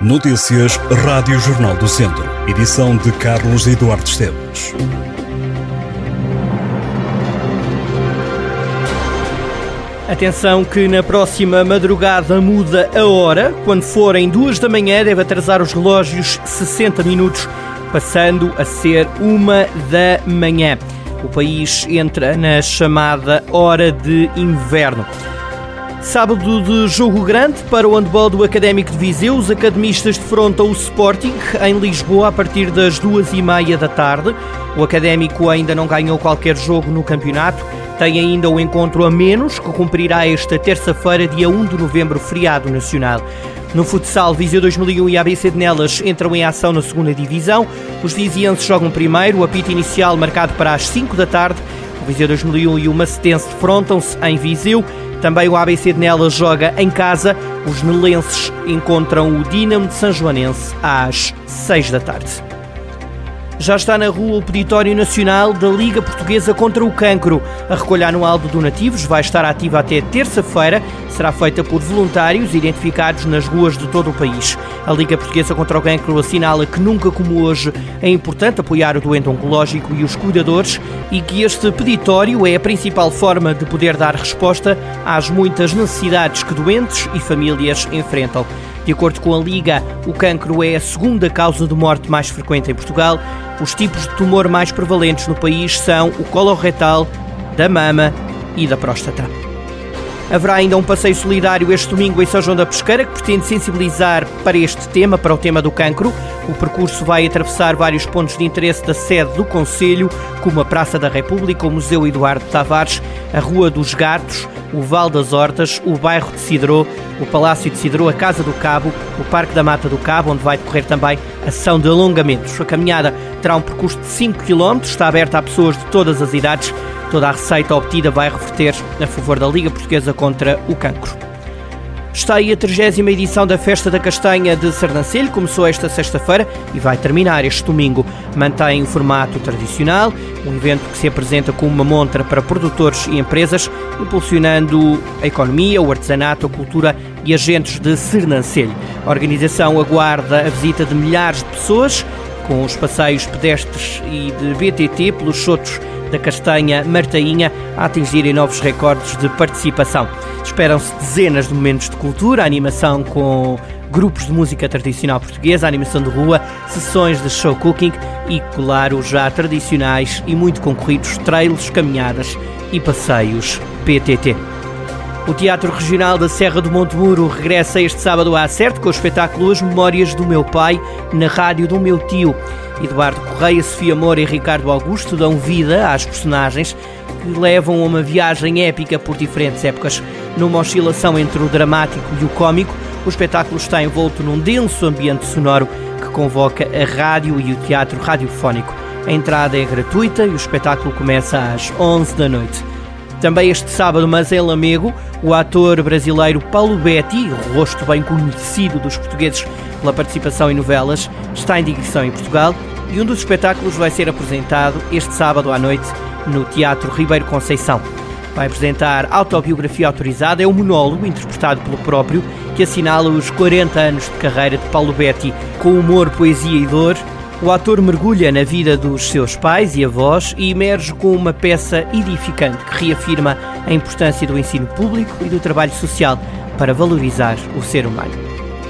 Notícias Rádio Jornal do Centro. Edição de Carlos Eduardo Esteves. Atenção que na próxima madrugada muda a hora. Quando forem duas da manhã deve atrasar os relógios 60 minutos, passando a ser uma da manhã. O país entra na chamada hora de inverno. Sábado de jogo grande para o handball do Académico de Viseu. Os academistas defrontam o Sporting em Lisboa a partir das duas e meia da tarde. O Académico ainda não ganhou qualquer jogo no campeonato. Tem ainda o encontro a menos, que cumprirá esta terça-feira, dia 1 de novembro, feriado nacional. No futsal, Viseu 2001 e ABC de Nelas entram em ação na segunda divisão. Os vizienses jogam primeiro, o apito inicial marcado para as 5 da tarde. O Viseu 2001 e o Macetense defrontam-se em Viseu. Também o ABC de Nelas joga em casa. Os nelenses encontram o Dinamo de São Joanense às 6 da tarde. Já está na rua o peditório nacional da Liga Portuguesa contra o Cancro. A recolha anual de donativos vai estar ativa até terça-feira. Será feita por voluntários identificados nas ruas de todo o país. A Liga Portuguesa contra o Cancro assinala que nunca como hoje é importante apoiar o doente oncológico e os cuidadores e que este peditório é a principal forma de poder dar resposta às muitas necessidades que doentes e famílias enfrentam. De acordo com a Liga, o cancro é a segunda causa de morte mais frequente em Portugal. Os tipos de tumor mais prevalentes no país são o coloretal, da mama e da próstata. Haverá ainda um passeio solidário este domingo em São João da Pesqueira que pretende sensibilizar para este tema, para o tema do cancro. O percurso vai atravessar vários pontos de interesse da sede do Conselho, como a Praça da República, o Museu Eduardo Tavares, a Rua dos Gatos, o Val das Hortas, o bairro de Cidró, o Palácio de Cidró, a Casa do Cabo, o Parque da Mata do Cabo, onde vai decorrer também ação de alongamentos. A caminhada terá um percurso de 5 km, está aberta a pessoas de todas as idades Toda a receita obtida vai reverter a favor da Liga Portuguesa contra o cancro. Está aí a 30 edição da Festa da Castanha de Sernancelho, começou esta sexta-feira e vai terminar este domingo. Mantém o formato tradicional, um evento que se apresenta como uma montra para produtores e empresas, impulsionando a economia, o artesanato, a cultura e agentes de Sernancelho. A organização aguarda a visita de milhares de pessoas, com os passeios pedestres e de BTT pelos sotos da Castanha Martainha a atingirem novos recordes de participação. Esperam-se dezenas de momentos de cultura, animação com grupos de música tradicional portuguesa, animação de rua, sessões de show cooking e, claro, já tradicionais e muito concorridos trails, caminhadas e passeios PTT. O Teatro Regional da Serra do Monte Muro regressa este sábado à Acerte com o espetáculo As Memórias do Meu Pai na rádio do meu tio. Eduardo Correia, Sofia Moura e Ricardo Augusto dão vida às personagens que levam a uma viagem épica por diferentes épocas. Numa oscilação entre o dramático e o cômico, o espetáculo está envolto num denso ambiente sonoro que convoca a rádio e o teatro radiofónico. A entrada é gratuita e o espetáculo começa às 11 da noite. Também este sábado, mas em Lamego, o ator brasileiro Paulo Betti, rosto bem conhecido dos portugueses pela participação em novelas, está em digressão em Portugal e um dos espetáculos vai ser apresentado este sábado à noite no Teatro Ribeiro Conceição. Vai apresentar autobiografia autorizada, é um monólogo interpretado pelo próprio que assinala os 40 anos de carreira de Paulo Betti com humor, poesia e dor. O ator mergulha na vida dos seus pais e avós e emerge com uma peça edificante que reafirma a importância do ensino público e do trabalho social para valorizar o ser humano.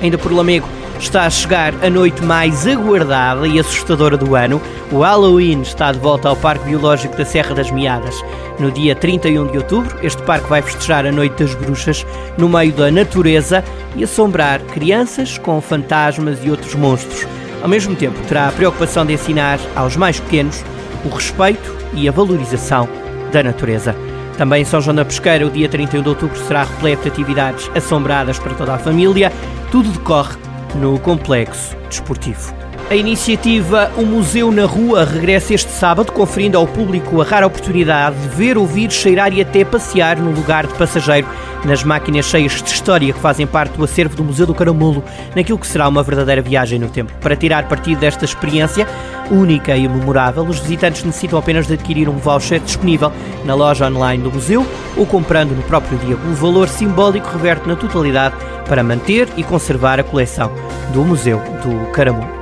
Ainda por Lamego, Está a chegar a noite mais aguardada e assustadora do ano. O Halloween está de volta ao Parque Biológico da Serra das Meadas. No dia 31 de outubro, este parque vai festejar a Noite das Bruxas no meio da natureza e assombrar crianças com fantasmas e outros monstros. Ao mesmo tempo, terá a preocupação de ensinar aos mais pequenos o respeito e a valorização da natureza. Também em São João da Pesqueira, o dia 31 de outubro será repleto de atividades assombradas para toda a família. Tudo decorre no complexo desportivo. A iniciativa O Museu na Rua regressa este sábado, conferindo ao público a rara oportunidade de ver, ouvir, cheirar e até passear no lugar de passageiro nas máquinas cheias de história que fazem parte do acervo do Museu do Caramulo, naquilo que será uma verdadeira viagem no tempo. Para tirar partido desta experiência única e memorável, os visitantes necessitam apenas de adquirir um voucher disponível na loja online do museu ou comprando no próprio dia. O valor simbólico reverte na totalidade para manter e conservar a coleção do Museu do Caramulo.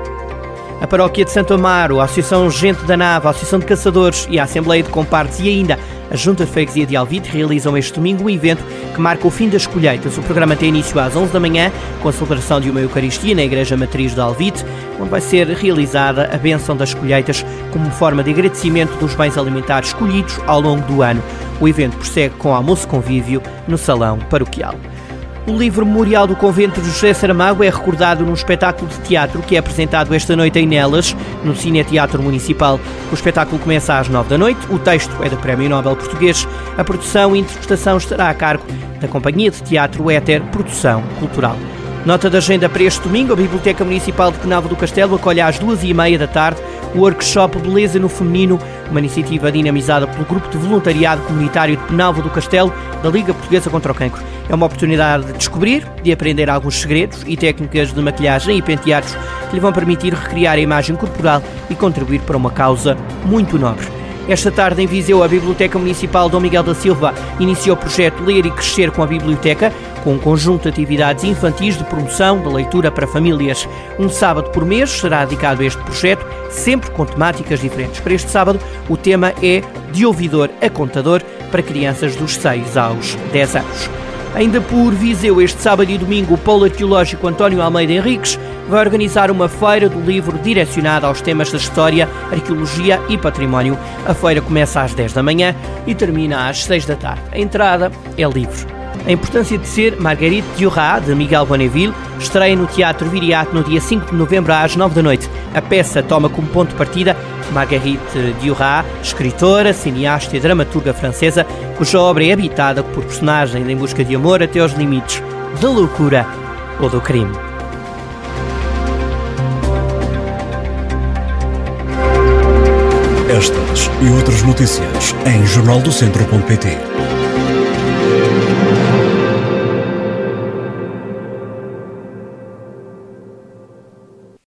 A Paróquia de Santo Amaro, a Associação Gente da Nave, a Associação de Caçadores e a Assembleia de Compartes e ainda a Junta de Freguesia de Alvite realizam este domingo um evento que marca o fim das colheitas. O programa tem início às 11 da manhã, com a celebração de uma Eucaristia na Igreja Matriz de Alvite, onde vai ser realizada a benção das colheitas como forma de agradecimento dos bens alimentares colhidos ao longo do ano. O evento prossegue com almoço convívio no Salão Paroquial. O livro memorial do convento de José Saramago é recordado num espetáculo de teatro que é apresentado esta noite em Nelas, no Cine Teatro Municipal. O espetáculo começa às nove da noite, o texto é do Prémio Nobel Português, a produção e interpretação estará a cargo da Companhia de Teatro Éter Produção Cultural. Nota de agenda para este domingo, a Biblioteca Municipal de Penalva do Castelo acolhe às duas e meia da tarde o workshop Beleza no Feminino, uma iniciativa dinamizada pelo Grupo de Voluntariado Comunitário de Penalva do Castelo da Liga Portuguesa contra o Cancro. É uma oportunidade de descobrir, de aprender alguns segredos e técnicas de maquilhagem e penteados que lhe vão permitir recriar a imagem corporal e contribuir para uma causa muito nobre. Esta tarde, em Viseu, a Biblioteca Municipal Dom Miguel da Silva iniciou o projeto Ler e Crescer com a Biblioteca, com um conjunto de atividades infantis de promoção da leitura para famílias. Um sábado por mês será dedicado a este projeto, sempre com temáticas diferentes. Para este sábado, o tema é De Ouvidor a Contador para crianças dos 6 aos 10 anos. Ainda por Viseu, este sábado e domingo, o Polo Arqueológico António Almeida Henriques vai organizar uma feira do livro direcionada aos temas da história, arqueologia e património. A feira começa às 10 da manhã e termina às 6 da tarde. A entrada é livre. A importância de ser Marguerite Duras, de Miguel Bonneville, estreia no Teatro Viriato no dia 5 de novembro às 9 da noite. A peça toma como ponto de partida Marguerite Duras, escritora, cineasta e dramaturga francesa, cuja obra é habitada por personagens em busca de amor até aos limites da loucura ou do crime. Estas e outras notícias em jornaldocentro.pt